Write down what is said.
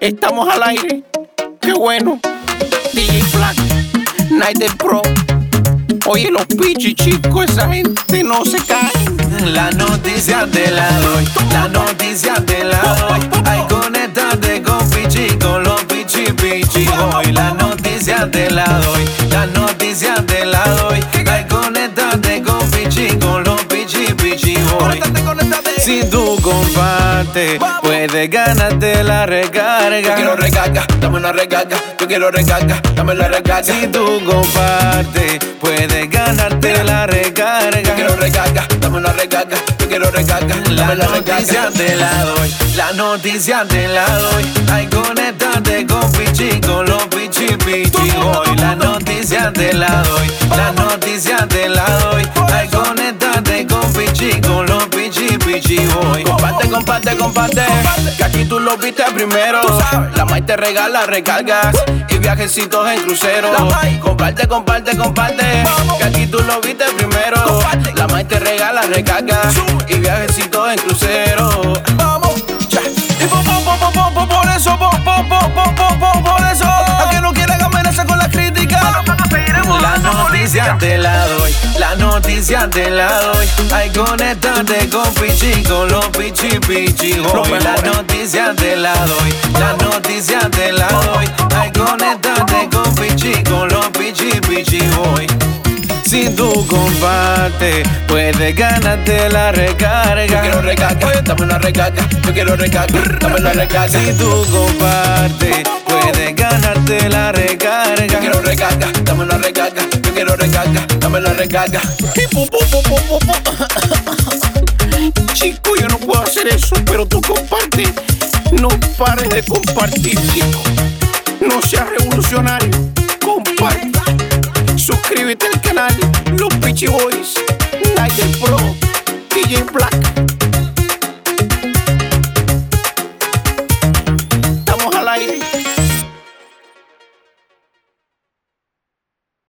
Estamos al aire. Qué bueno. DJ Black, Night Pro. Oye, los pichis, chicos, esa gente no se cae. La noticia te la doy, la noticia te la doy. Ay, conéctate con Pichi, con los pichi pichi hoy. La noticia te la doy, la noticia te la doy. Puedes ganarte la recarga. Yo quiero recarga, dame una recarga. Yo quiero recarga, dame la recarga. Si tú compartes, puedes ganarte la recarga. Yo quiero recarga, dame una recarga. Yo quiero recarga, La dame la noticia recarga. te la doy, la noticia te la doy. Ay, conéctate con Pichi, con los pichi pichi hoy. La noticia te la doy, la noticia te la doy. Comparte, comparte, comparte. Que aquí tú lo viste primero. La Mai te regala recargas y viajecitos en crucero. Comparte, comparte, comparte. Que aquí tú lo viste primero. La Mai te regala recargas y viajecitos en crucero. Te la doy, la noticia te la doy. Ay, conéctate con Pichi, con los pichi pichi hoy. La noticia te la doy, la noticia te la doy. Ay, conéctate con Pichi, con los pichi pichi hoy. Si tú compartes, puedes ganarte la Yo recarga. quiero recarga, dame una recarga. Yo quiero recarga, dame la recarga. Si tú compartes, puedes ganarte la Yo recarga. quiero recarga, dame una recarga. Quiero recarga, dame la recarga. Chico, yo no puedo hacer eso, pero tú comparte. No pares de compartir, chico. No seas revolucionario. Comparte. Suscríbete al canal Los Pichi Boys, Night Pro, DJ Black.